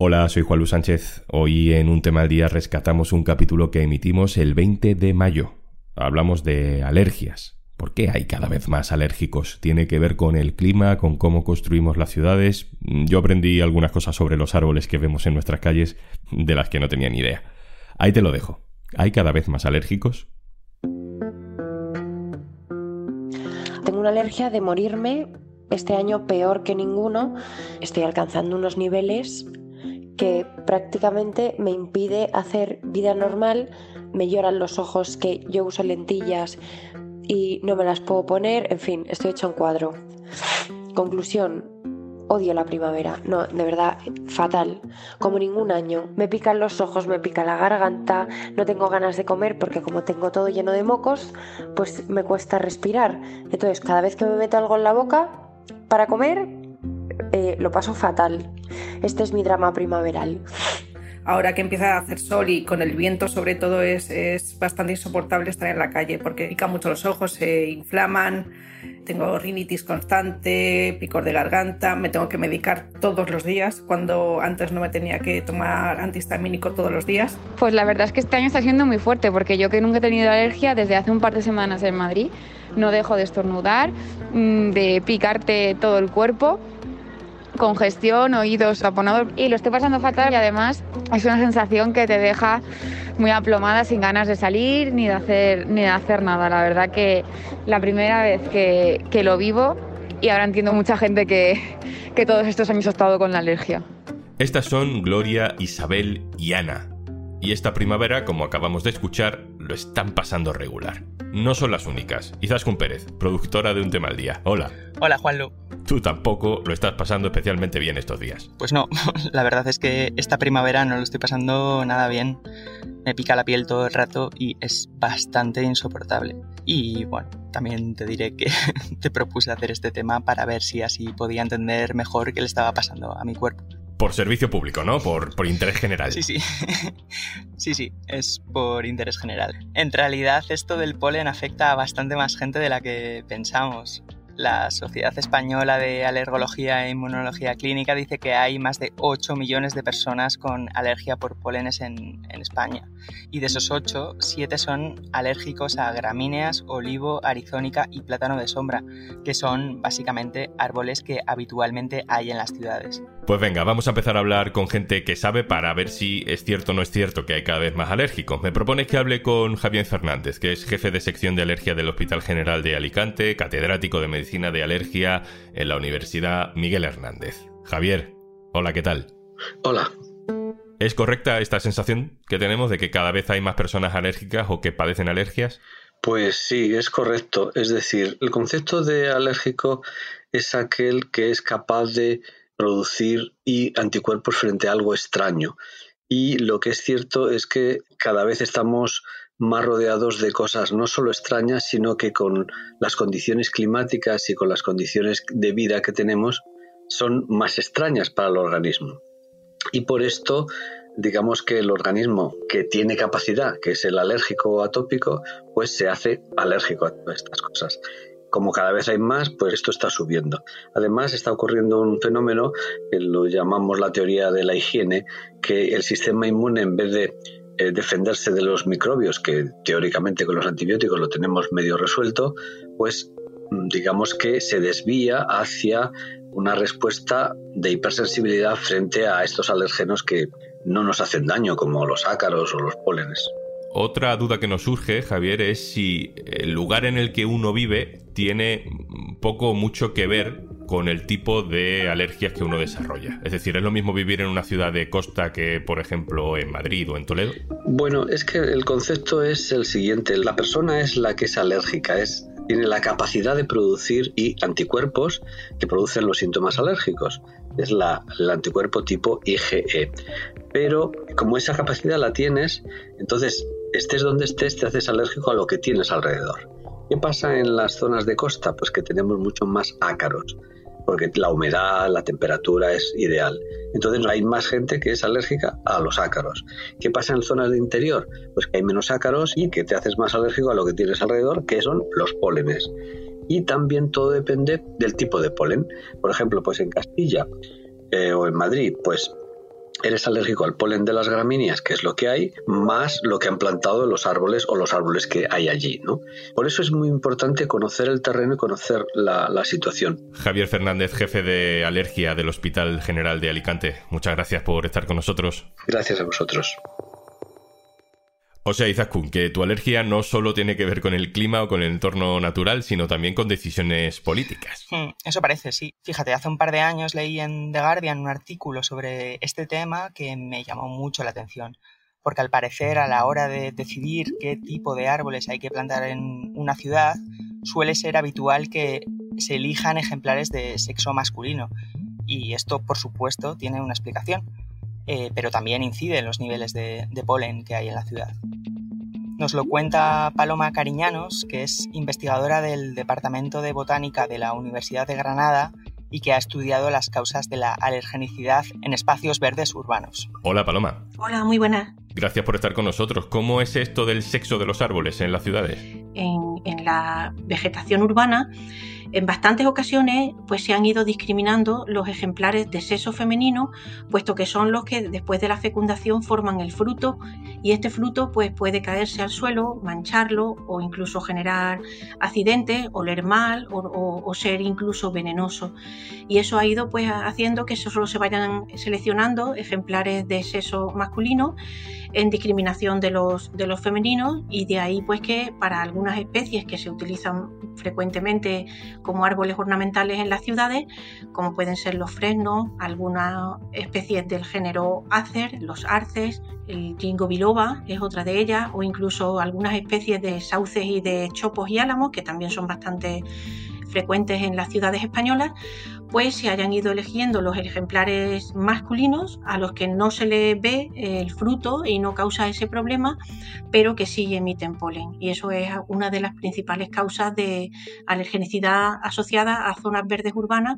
Hola, soy Juan Luis Sánchez. Hoy en un tema al día rescatamos un capítulo que emitimos el 20 de mayo. Hablamos de alergias. ¿Por qué hay cada vez más alérgicos? ¿Tiene que ver con el clima, con cómo construimos las ciudades? Yo aprendí algunas cosas sobre los árboles que vemos en nuestras calles de las que no tenía ni idea. Ahí te lo dejo. ¿Hay cada vez más alérgicos? Tengo una alergia de morirme este año peor que ninguno. Estoy alcanzando unos niveles que prácticamente me impide hacer vida normal, me lloran los ojos que yo uso lentillas y no me las puedo poner, en fin, estoy hecho un cuadro. Conclusión, odio la primavera, no, de verdad, fatal, como ningún año. Me pican los ojos, me pica la garganta, no tengo ganas de comer porque como tengo todo lleno de mocos, pues me cuesta respirar. Entonces, cada vez que me meto algo en la boca para comer, eh, lo paso fatal. Este es mi drama primaveral. Ahora que empieza a hacer sol y con el viento sobre todo es, es bastante insoportable estar en la calle porque pica mucho los ojos, se inflaman, tengo rinitis constante, picor de garganta, me tengo que medicar todos los días cuando antes no me tenía que tomar antihistamínico todos los días. Pues la verdad es que este año está siendo muy fuerte porque yo que nunca he tenido alergia desde hace un par de semanas en Madrid, no dejo de estornudar, mm, de picarte todo el cuerpo congestión, oídos taponados y lo estoy pasando fatal y además es una sensación que te deja muy aplomada sin ganas de salir ni de hacer, ni de hacer nada. La verdad que la primera vez que, que lo vivo y ahora entiendo mucha gente que, que todos estos años ha estado con la alergia. Estas son Gloria, Isabel y Ana. Y esta primavera, como acabamos de escuchar, lo están pasando regular. No son las únicas. Izaskun Pérez, productora de Un Tema al Día. Hola. Hola, Juanlu. Tú tampoco lo estás pasando especialmente bien estos días. Pues no, la verdad es que esta primavera no lo estoy pasando nada bien. Me pica la piel todo el rato y es bastante insoportable. Y bueno, también te diré que te propuse hacer este tema para ver si así podía entender mejor qué le estaba pasando a mi cuerpo. Por servicio público, ¿no? Por, por interés general. Sí, sí. sí, sí, es por interés general. En realidad esto del polen afecta a bastante más gente de la que pensamos. La Sociedad Española de Alergología e Inmunología Clínica dice que hay más de 8 millones de personas con alergia por polenes en, España. Y de esos 8, 7 son alérgicos a gramíneas, olivo, arizónica y plátano de sombra, que son básicamente árboles que habitualmente hay en las ciudades. Pues venga, vamos a empezar a hablar con gente que sabe para ver si es cierto o no es cierto que hay cada vez más alérgicos. Me propones que hable con Javier Fernández, que es jefe de sección de alergia del Hospital General de Alicante, catedrático de medicina de alergia en la Universidad Miguel Hernández. Javier, hola, ¿qué tal? Hola. ¿Es correcta esta sensación que tenemos de que cada vez hay más personas alérgicas o que padecen alergias? Pues sí, es correcto. Es decir, el concepto de alérgico es aquel que es capaz de producir y anticuerpos frente a algo extraño. Y lo que es cierto es que cada vez estamos más rodeados de cosas no solo extrañas, sino que con las condiciones climáticas y con las condiciones de vida que tenemos son más extrañas para el organismo. Y por esto, digamos que el organismo que tiene capacidad, que es el alérgico atópico, pues se hace alérgico a todas estas cosas. Como cada vez hay más, pues esto está subiendo. Además, está ocurriendo un fenómeno que lo llamamos la teoría de la higiene, que el sistema inmune, en vez de eh, defenderse de los microbios, que teóricamente con los antibióticos lo tenemos medio resuelto, pues mm, digamos que se desvía hacia una respuesta de hipersensibilidad frente a estos alérgenos que no nos hacen daño, como los ácaros o los pólenes. Otra duda que nos surge, Javier, es si el lugar en el que uno vive tiene poco o mucho que ver con el tipo de alergias que uno desarrolla. Es decir, ¿es lo mismo vivir en una ciudad de costa que, por ejemplo, en Madrid o en Toledo? Bueno, es que el concepto es el siguiente. La persona es la que es alérgica, es tiene la capacidad de producir y anticuerpos que producen los síntomas alérgicos. Es la, el anticuerpo tipo IgE. Pero como esa capacidad la tienes, entonces estés donde estés, te haces alérgico a lo que tienes alrededor. ¿Qué pasa en las zonas de costa? Pues que tenemos mucho más ácaros porque la humedad, la temperatura es ideal. Entonces hay más gente que es alérgica a los ácaros. ¿Qué pasa en zonas de interior? Pues que hay menos ácaros y que te haces más alérgico a lo que tienes alrededor, que son los pólenes. Y también todo depende del tipo de polen. Por ejemplo, pues en Castilla eh, o en Madrid, pues eres alérgico al polen de las gramíneas, que es lo que hay, más lo que han plantado los árboles o los árboles que hay allí. ¿no? Por eso es muy importante conocer el terreno y conocer la, la situación. Javier Fernández, jefe de alergia del Hospital General de Alicante, muchas gracias por estar con nosotros. Gracias a vosotros. Sea, Izaskun, que tu alergia no solo tiene que ver con el clima o con el entorno natural, sino también con decisiones políticas. Hmm, eso parece, sí. Fíjate, hace un par de años leí en The Guardian un artículo sobre este tema que me llamó mucho la atención. Porque al parecer, a la hora de decidir qué tipo de árboles hay que plantar en una ciudad, suele ser habitual que se elijan ejemplares de sexo masculino. Y esto, por supuesto, tiene una explicación. Eh, pero también incide en los niveles de polen que hay en la ciudad. Nos lo cuenta Paloma Cariñanos, que es investigadora del Departamento de Botánica de la Universidad de Granada y que ha estudiado las causas de la alergenicidad en espacios verdes urbanos. Hola Paloma. Hola, muy buenas. Gracias por estar con nosotros. ¿Cómo es esto del sexo de los árboles en las ciudades? En, en la vegetación urbana en bastantes ocasiones pues se han ido discriminando los ejemplares de sexo femenino, puesto que son los que después de la fecundación forman el fruto y este fruto pues puede caerse al suelo, mancharlo o incluso generar accidentes, oler mal o, o ser incluso venenoso. Y eso ha ido pues haciendo que solo se vayan seleccionando ejemplares de sexo masculino en discriminación de los, de los femeninos y de ahí pues que para algunas especies que se utilizan frecuentemente como árboles ornamentales en las ciudades, como pueden ser los fresnos, algunas especies del género Acer, los arces, el jingo biloba es otra de ellas, o incluso algunas especies de sauces y de chopos y álamos, que también son bastante frecuentes en las ciudades españolas, pues se hayan ido eligiendo los ejemplares masculinos a los que no se le ve el fruto y no causa ese problema, pero que sí emiten polen. Y eso es una de las principales causas de alergenicidad asociada a zonas verdes urbanas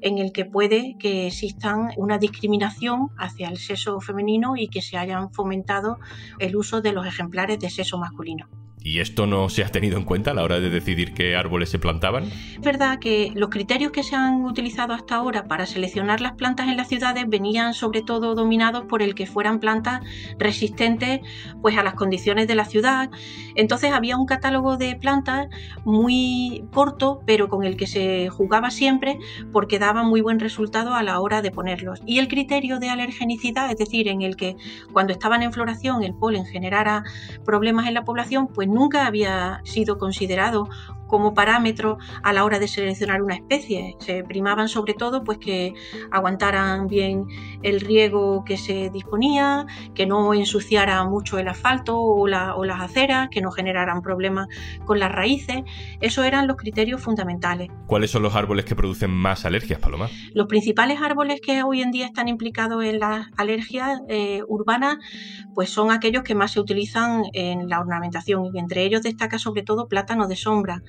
en el que puede que existan una discriminación hacia el sexo femenino y que se hayan fomentado el uso de los ejemplares de sexo masculino. ¿Y esto no se ha tenido en cuenta a la hora de decidir qué árboles se plantaban? Es verdad que los criterios que se han utilizado hasta ahora para seleccionar las plantas en las ciudades venían sobre todo dominados por el que fueran plantas resistentes pues, a las condiciones de la ciudad. Entonces había un catálogo de plantas muy corto, pero con el que se jugaba siempre porque daba muy buen resultado a la hora de ponerlos. Y el criterio de alergenicidad, es decir, en el que cuando estaban en floración el polen generara problemas en la población, pues nunca había sido considerado como parámetro a la hora de seleccionar una especie. Se primaban sobre todo pues que aguantaran bien el riego que se disponía, que no ensuciara mucho el asfalto o, las aceras, que no generaran problemas con las raíces. Esos eran los criterios fundamentales. ¿Cuáles son los árboles que producen más alergias, Paloma? Los principales árboles que hoy en día están implicados en las alergias eh, urbanas pues son aquellos que más se utilizan en la ornamentación y entre ellos destaca sobre todo plátano de sombra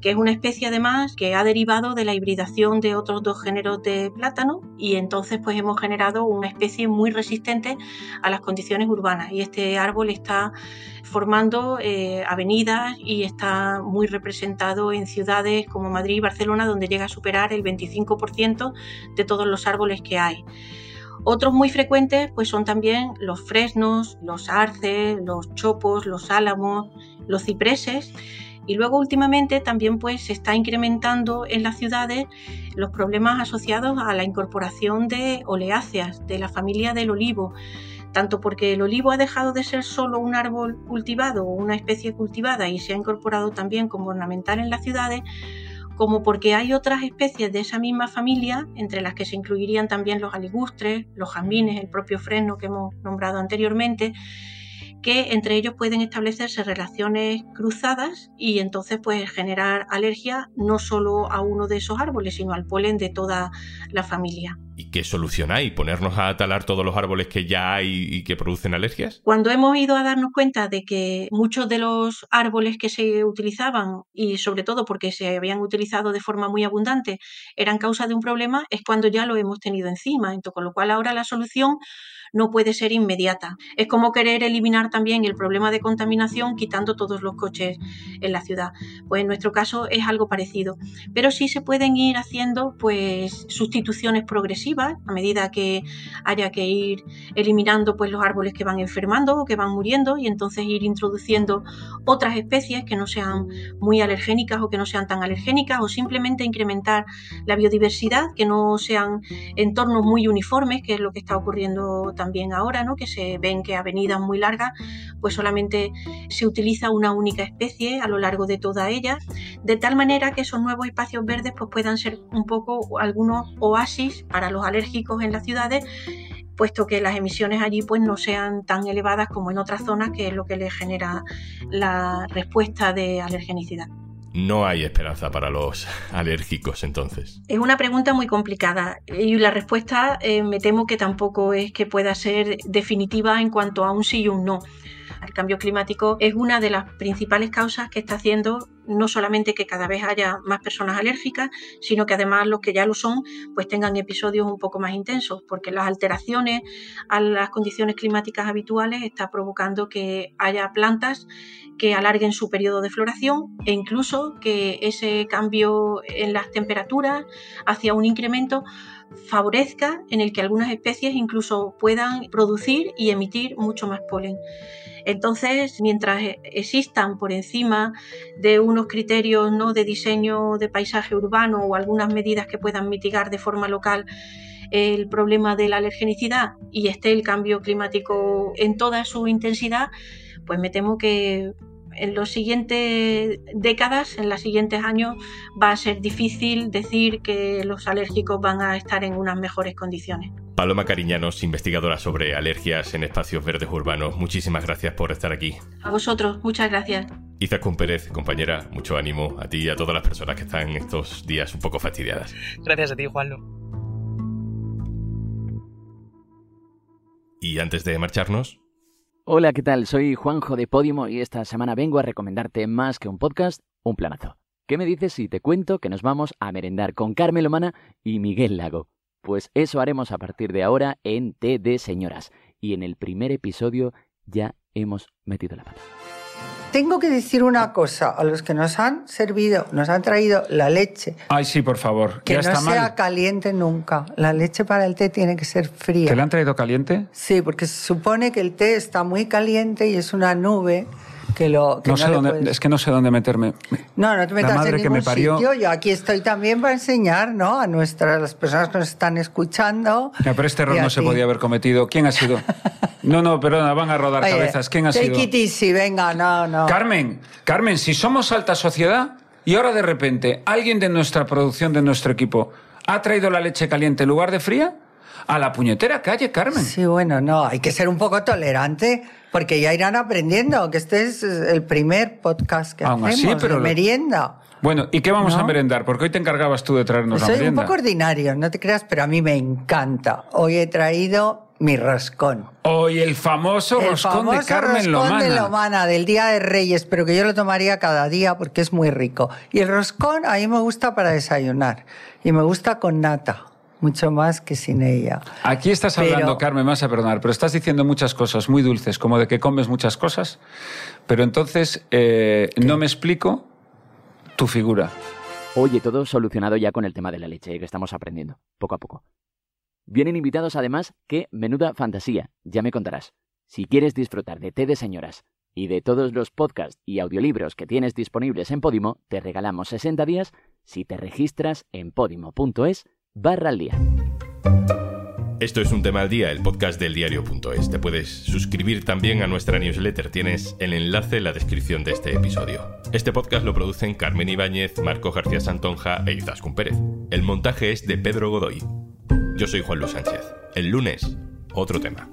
que es una especie además que ha derivado de la hibridación de otros dos géneros de plátano y entonces pues hemos generado una especie muy resistente a las condiciones urbanas y este árbol está formando eh, avenidas y está muy representado en ciudades como Madrid y Barcelona donde llega a superar el 25% de todos los árboles que hay. Otros muy frecuentes pues son también los fresnos, los arces, los chopos, los álamos, los cipreses. Y luego últimamente también pues se está incrementando en las ciudades los problemas asociados a la incorporación de oleáceas de la familia del olivo, tanto porque el olivo ha dejado de ser solo un árbol cultivado o una especie cultivada y se ha incorporado también como ornamental en las ciudades, como porque hay otras especies de esa misma familia, entre las que se incluirían también los aligustres, los jazmines, el propio fresno que hemos nombrado anteriormente, que entre ellos pueden establecerse relaciones cruzadas y entonces pues generar alergia no solo a uno de esos árboles, sino al polen de toda la familia. ¿Y qué solución hay? ¿Ponernos a talar todos los árboles que ya hay y que producen alergias? Cuando hemos ido a darnos cuenta de que muchos de los árboles que se utilizaban, y sobre todo porque se habían utilizado de forma muy abundante, eran causa de un problema, es cuando ya lo hemos tenido encima. Entonces, con lo cual ahora la solución no puede ser inmediata. Es como querer eliminar también el problema de contaminación quitando todos los coches en la ciudad. Pues en nuestro caso es algo parecido. Pero sí se pueden ir haciendo pues sustituciones progresivas a medida que haya que ir eliminando pues los árboles que van enfermando o que van muriendo y entonces ir introduciendo otras especies que no sean muy alergénicas o que no sean tan alergénicas o simplemente incrementar la biodiversidad, que no sean entornos muy uniformes, que es lo que está ocurriendo también ahora, ¿no? que se ven que avenidas muy largas, pues solamente se utiliza una única especie a lo largo de toda ella, de tal manera que esos nuevos espacios verdes pues, puedan ser un poco algunos oasis para los alérgicos en las ciudades puesto que las emisiones allí pues no sean tan elevadas como en otras zonas, que es lo que le genera la respuesta de alergenicidad. No hay esperanza para los alérgicos entonces. Es una pregunta muy complicada y la respuesta eh, me temo que tampoco es que pueda ser definitiva en cuanto a un sí y un no. El cambio climático es una de las principales causas que está haciendo no solamente que cada vez haya más personas alérgicas, sino que además los que ya lo son, pues tengan episodios un poco más intensos, porque las alteraciones a las condiciones climáticas habituales está provocando que haya plantas que alarguen su periodo de floración e incluso que ese cambio en las temperaturas hacia un incremento favorezca en el que algunas especies incluso puedan producir y emitir mucho más polen. Entonces, mientras existan por encima de unos criterios ¿no? de diseño de paisaje urbano o algunas medidas que puedan mitigar de forma local el problema de la alergenicidad y esté el cambio climático en toda su intensidad, pues me temo que en los siguientes décadas, en los siguientes años, va a ser difícil decir que los alérgicos van a estar en unas mejores condiciones. Paloma Cariñanos, investigadora sobre alergias en espacios verdes urbanos, muchísimas gracias por estar aquí. A vosotros, muchas gracias. Izaskun Pérez, compañera, mucho ánimo a ti y a todas las personas que están estos días un poco fastidiadas. Gracias a ti, Juanlo. Y antes de marcharnos, Hola, ¿qué tal? Soy Juanjo de Podimo y esta semana vengo a recomendarte más que un podcast, un planazo. ¿Qué me dices si te cuento que nos vamos a merendar con Carmen Lomana y Miguel Lago? Pues eso haremos a partir de ahora en TD Señoras. Y en el primer episodio ya hemos metido la pata. Tengo que decir una cosa a los que nos han servido, nos han traído la leche. Ay, sí, por favor. Que ya no está sea mal. caliente nunca. La leche para el té tiene que ser fría. ¿Que le han traído caliente? Sí, porque se supone que el té está muy caliente y es una nube que lo que No sé dónde, puedes- es que no sé dónde meterme. No, no te metas madre en que ningún me parió- sitio. Yo aquí estoy también para enseñar, ¿no? A nuestras las personas que nos están escuchando. Ya, pero este error no se podía haber cometido. ¿Quién ha sido? No, no, perdona, van a rodar Oye, cabezas. ¿Quién ha take sido? it easy, venga, no, no. Carmen, Carmen, si somos alta sociedad y ahora de repente alguien de nuestra producción, de nuestro equipo, ha traído la leche caliente en lugar de fría, a la puñetera calle, Carmen. Sí, bueno, no, hay que ser un poco tolerante porque ya irán aprendiendo que este es el primer podcast que Aún así, hacemos pero de merienda. Bueno, ¿y qué vamos ¿No? a merendar? Porque hoy te encargabas tú de traernos la Soy un merienda. poco ordinario, no te creas, pero a mí me encanta. Hoy he traído mi roscón. Hoy el famoso el roscón famoso de Carmen roscón Lomana. de Lomana, del Día de Reyes, pero que yo lo tomaría cada día porque es muy rico. Y el roscón a mí me gusta para desayunar y me gusta con nata, mucho más que sin ella. Aquí estás Pero- hablando, Carmen, me vas a perdonar, pero estás diciendo muchas cosas muy dulces, como de que comes muchas cosas, pero entonces eh, no me explico tu figura. Oye, todo solucionado ya con el tema de la leche, que estamos aprendiendo, poco a poco. Vienen invitados además que menuda fantasía, ya me contarás. Si quieres disfrutar de té de señoras y de todos los podcasts y audiolibros que tienes disponibles en Podimo, te regalamos 60 días si te registras en podimo.es barra al día. Esto es un tema al día, el podcast del diario.es. Te puedes suscribir también a nuestra newsletter. Tienes el enlace en la descripción de este episodio. Este podcast lo producen Carmen Ibáñez, Marco García Santonja e Izaskun Pérez. El montaje es de Pedro Godoy. Yo soy Juan Luis Sánchez. El lunes, otro tema.